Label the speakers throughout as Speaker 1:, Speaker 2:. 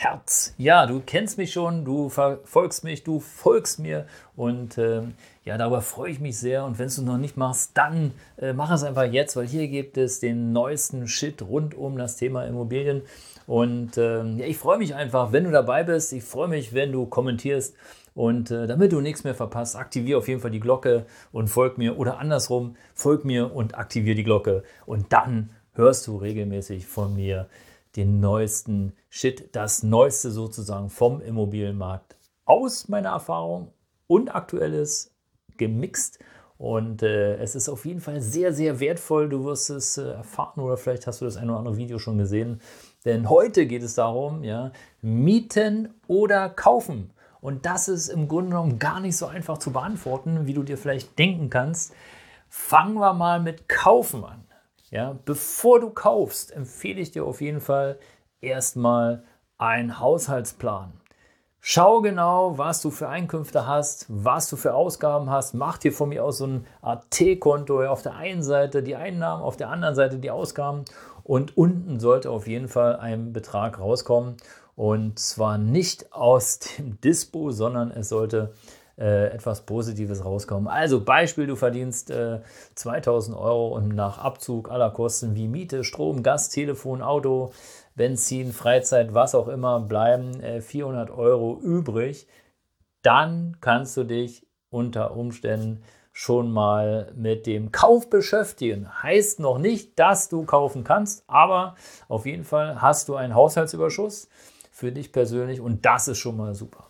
Speaker 1: Herz. Ja, du kennst mich schon, du verfolgst mich, du folgst mir und ähm, ja, darüber freue ich mich sehr. Und wenn du es noch nicht machst, dann äh, mach es einfach jetzt, weil hier gibt es den neuesten Shit rund um das Thema Immobilien. Und ähm, ja, ich freue mich einfach, wenn du dabei bist. Ich freue mich, wenn du kommentierst. Und äh, damit du nichts mehr verpasst, aktiviere auf jeden Fall die Glocke und folg mir oder andersrum, folg mir und aktiviere die Glocke. Und dann hörst du regelmäßig von mir den neuesten Shit, das Neueste sozusagen vom Immobilienmarkt aus meiner Erfahrung und aktuelles gemixt. Und äh, es ist auf jeden Fall sehr, sehr wertvoll. Du wirst es äh, erfahren oder vielleicht hast du das ein oder andere Video schon gesehen. Denn heute geht es darum, ja, mieten oder kaufen. Und das ist im Grunde genommen gar nicht so einfach zu beantworten, wie du dir vielleicht denken kannst. Fangen wir mal mit Kaufen an. Ja, bevor du kaufst, empfehle ich dir auf jeden Fall erstmal einen Haushaltsplan. Schau genau, was du für Einkünfte hast, was du für Ausgaben hast. Mach dir von mir aus so ein AT-Konto. Auf der einen Seite die Einnahmen, auf der anderen Seite die Ausgaben. Und unten sollte auf jeden Fall ein Betrag rauskommen. Und zwar nicht aus dem Dispo, sondern es sollte äh, etwas Positives rauskommen. Also Beispiel, du verdienst äh, 2000 Euro und nach Abzug aller Kosten wie Miete, Strom, Gas, Telefon, Auto, Benzin, Freizeit, was auch immer, bleiben äh, 400 Euro übrig. Dann kannst du dich unter Umständen schon mal mit dem Kauf beschäftigen. Heißt noch nicht, dass du kaufen kannst, aber auf jeden Fall hast du einen Haushaltsüberschuss für dich persönlich und das ist schon mal super.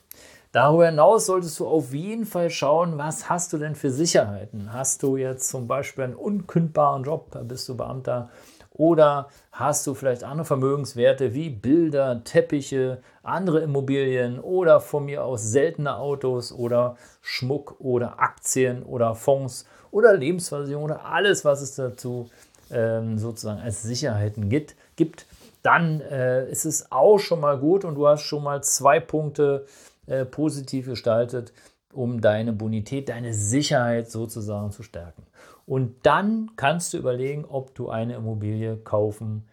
Speaker 1: Darüber hinaus solltest du auf jeden Fall schauen, was hast du denn für Sicherheiten? Hast du jetzt zum Beispiel einen unkündbaren Job, bist du Beamter, oder hast du vielleicht andere Vermögenswerte wie Bilder, Teppiche, andere Immobilien oder von mir aus seltene Autos oder Schmuck oder Aktien oder Fonds oder Lebensversicherung oder alles, was es dazu ähm, sozusagen als Sicherheiten gibt, gibt dann äh, ist es auch schon mal gut und du hast schon mal zwei Punkte äh, positiv gestaltet, um deine Bonität, deine Sicherheit sozusagen zu stärken. Und dann kannst du überlegen, ob du eine Immobilie kaufen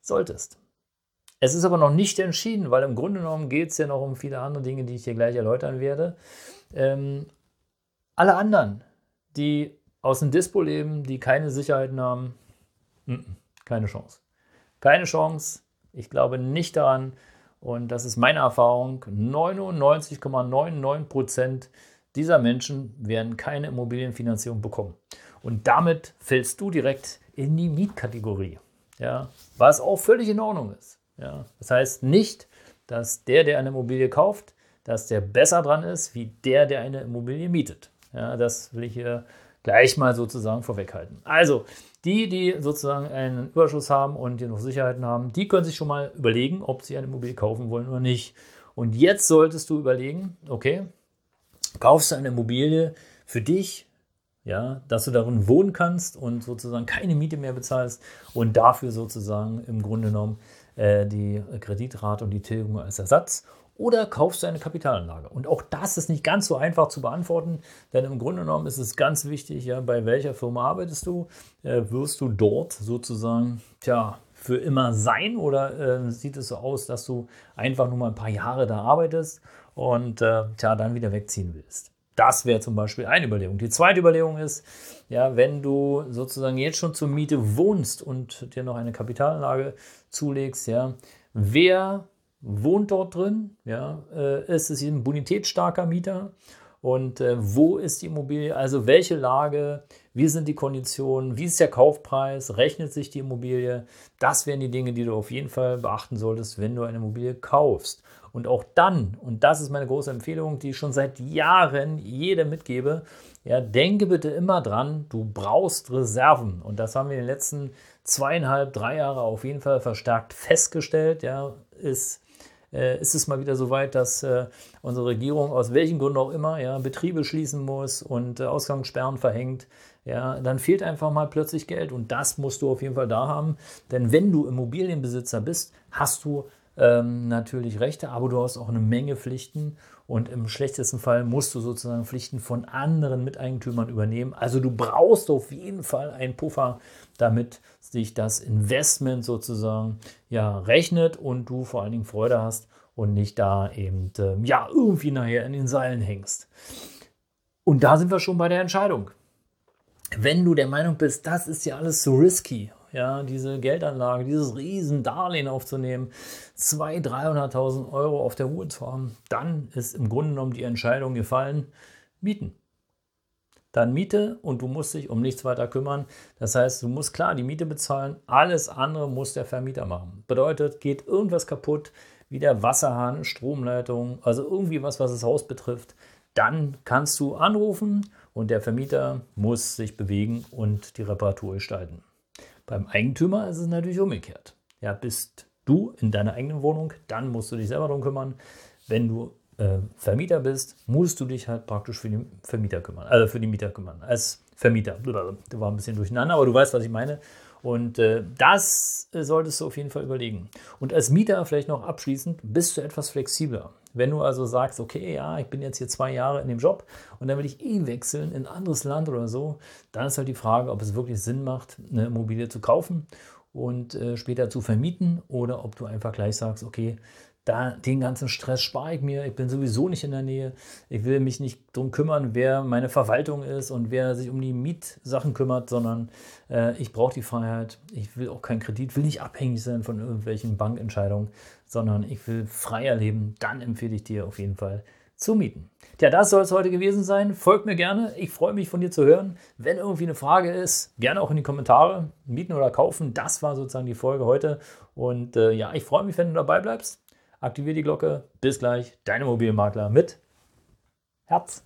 Speaker 1: solltest. Es ist aber noch nicht entschieden, weil im Grunde genommen geht es ja noch um viele andere Dinge, die ich dir gleich erläutern werde. Ähm, alle anderen, die aus dem Dispo leben, die keine Sicherheiten haben, keine Chance. Keine Chance. Ich glaube nicht daran, und das ist meine Erfahrung, 99,99 Prozent dieser Menschen werden keine Immobilienfinanzierung bekommen. Und damit fällst du direkt in die Mietkategorie, ja, was auch völlig in Ordnung ist. Ja. Das heißt nicht, dass der, der eine Immobilie kauft, dass der besser dran ist, wie der, der eine Immobilie mietet. Ja, das will ich hier gleich mal sozusagen vorweghalten. Also, die, die sozusagen einen Überschuss haben und die noch Sicherheiten haben, die können sich schon mal überlegen, ob sie eine Immobilie kaufen wollen oder nicht. Und jetzt solltest du überlegen, okay, kaufst du eine Immobilie für dich, ja, dass du darin wohnen kannst und sozusagen keine Miete mehr bezahlst und dafür sozusagen im Grunde genommen äh, die Kreditrate und die Tilgung als Ersatz oder kaufst du eine Kapitalanlage? Und auch das ist nicht ganz so einfach zu beantworten, denn im Grunde genommen ist es ganz wichtig, ja, bei welcher Firma arbeitest du? Äh, wirst du dort sozusagen, tja, für immer sein oder äh, sieht es so aus, dass du einfach nur mal ein paar Jahre da arbeitest und äh, tja, dann wieder wegziehen willst? Das wäre zum Beispiel eine Überlegung. Die zweite Überlegung ist, ja, wenn du sozusagen jetzt schon zur Miete wohnst und dir noch eine Kapitalanlage zulegst, ja, wer wohnt dort drin? Ja, äh, ist es ein bonitätsstarker Mieter? Und äh, wo ist die Immobilie? Also welche Lage? Wie sind die Konditionen? Wie ist der Kaufpreis? Rechnet sich die Immobilie? Das wären die Dinge, die du auf jeden Fall beachten solltest, wenn du eine Immobilie kaufst. Und auch dann, und das ist meine große Empfehlung, die ich schon seit Jahren jedem mitgebe, ja, denke bitte immer dran, du brauchst Reserven. Und das haben wir in den letzten zweieinhalb, drei Jahren auf jeden Fall verstärkt festgestellt. Ja, ist äh, ist es mal wieder so weit, dass äh, unsere Regierung aus welchen Gründen auch immer ja, Betriebe schließen muss und äh, Ausgangssperren verhängt, ja, dann fehlt einfach mal plötzlich Geld und das musst du auf jeden Fall da haben. Denn wenn du Immobilienbesitzer bist, hast du ähm, natürlich Rechte, aber du hast auch eine Menge Pflichten und im schlechtesten Fall musst du sozusagen Pflichten von anderen Miteigentümern übernehmen. Also du brauchst auf jeden Fall einen Puffer, damit sich das Investment sozusagen ja rechnet und du vor allen Dingen Freude hast und nicht da eben äh, ja irgendwie nachher in den Seilen hängst. Und da sind wir schon bei der Entscheidung. Wenn du der Meinung bist, das ist ja alles so risky ja, diese Geldanlage, dieses Riesendarlehen aufzunehmen, 200.000, 300.000 Euro auf der Ruhe zu haben, dann ist im Grunde genommen die Entscheidung gefallen, mieten. Dann Miete und du musst dich um nichts weiter kümmern. Das heißt, du musst klar die Miete bezahlen, alles andere muss der Vermieter machen. Bedeutet, geht irgendwas kaputt, wie der Wasserhahn, Stromleitung, also irgendwie was, was das Haus betrifft, dann kannst du anrufen und der Vermieter muss sich bewegen und die Reparatur gestalten. Beim Eigentümer ist es natürlich umgekehrt. Ja, bist du in deiner eigenen Wohnung, dann musst du dich selber darum kümmern. Wenn du äh, Vermieter bist, musst du dich halt praktisch für die Vermieter kümmern, also für die Mieter kümmern, als Vermieter. Das war ein bisschen durcheinander, aber du weißt, was ich meine. Und äh, das solltest du auf jeden Fall überlegen. Und als Mieter vielleicht noch abschließend, bist du etwas flexibler. Wenn du also sagst, okay, ja, ich bin jetzt hier zwei Jahre in dem Job und dann will ich eh wechseln in ein anderes Land oder so, dann ist halt die Frage, ob es wirklich Sinn macht, eine Immobilie zu kaufen und äh, später zu vermieten oder ob du einfach gleich sagst, okay, da, den ganzen Stress spare ich mir. Ich bin sowieso nicht in der Nähe. Ich will mich nicht darum kümmern, wer meine Verwaltung ist und wer sich um die Mietsachen kümmert, sondern äh, ich brauche die Freiheit. Ich will auch keinen Kredit, will nicht abhängig sein von irgendwelchen Bankentscheidungen, sondern ich will freier leben. Dann empfehle ich dir auf jeden Fall zu mieten. Tja, das soll es heute gewesen sein. Folgt mir gerne. Ich freue mich von dir zu hören. Wenn irgendwie eine Frage ist, gerne auch in die Kommentare. Mieten oder kaufen, das war sozusagen die Folge heute. Und äh, ja, ich freue mich, wenn du dabei bleibst aktiviere die Glocke. Bis gleich, dein Immobilienmakler mit Herz.